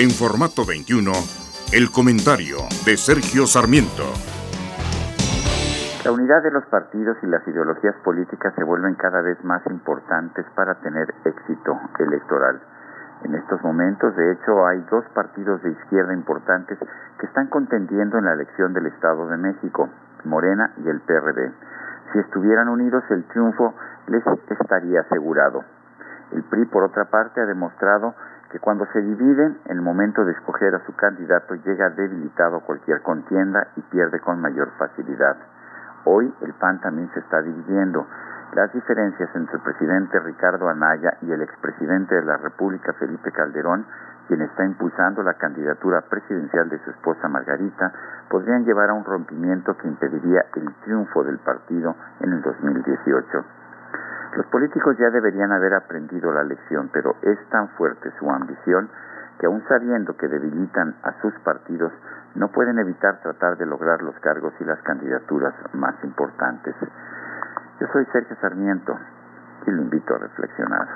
En formato 21, el comentario de Sergio Sarmiento. La unidad de los partidos y las ideologías políticas se vuelven cada vez más importantes para tener éxito electoral. En estos momentos, de hecho, hay dos partidos de izquierda importantes que están contendiendo en la elección del Estado de México, Morena y el PRD. Si estuvieran unidos, el triunfo les estaría asegurado. El PRI, por otra parte, ha demostrado que cuando se dividen, en el momento de escoger a su candidato llega debilitado a cualquier contienda y pierde con mayor facilidad. Hoy el PAN también se está dividiendo. Las diferencias entre el presidente Ricardo Anaya y el expresidente de la República Felipe Calderón, quien está impulsando la candidatura presidencial de su esposa Margarita, podrían llevar a un rompimiento que impediría el triunfo del partido en el 2018. Los políticos ya deberían haber aprendido la lección, pero es tan fuerte su ambición que aun sabiendo que debilitan a sus partidos, no pueden evitar tratar de lograr los cargos y las candidaturas más importantes. Yo soy Sergio Sarmiento y lo invito a reflexionar.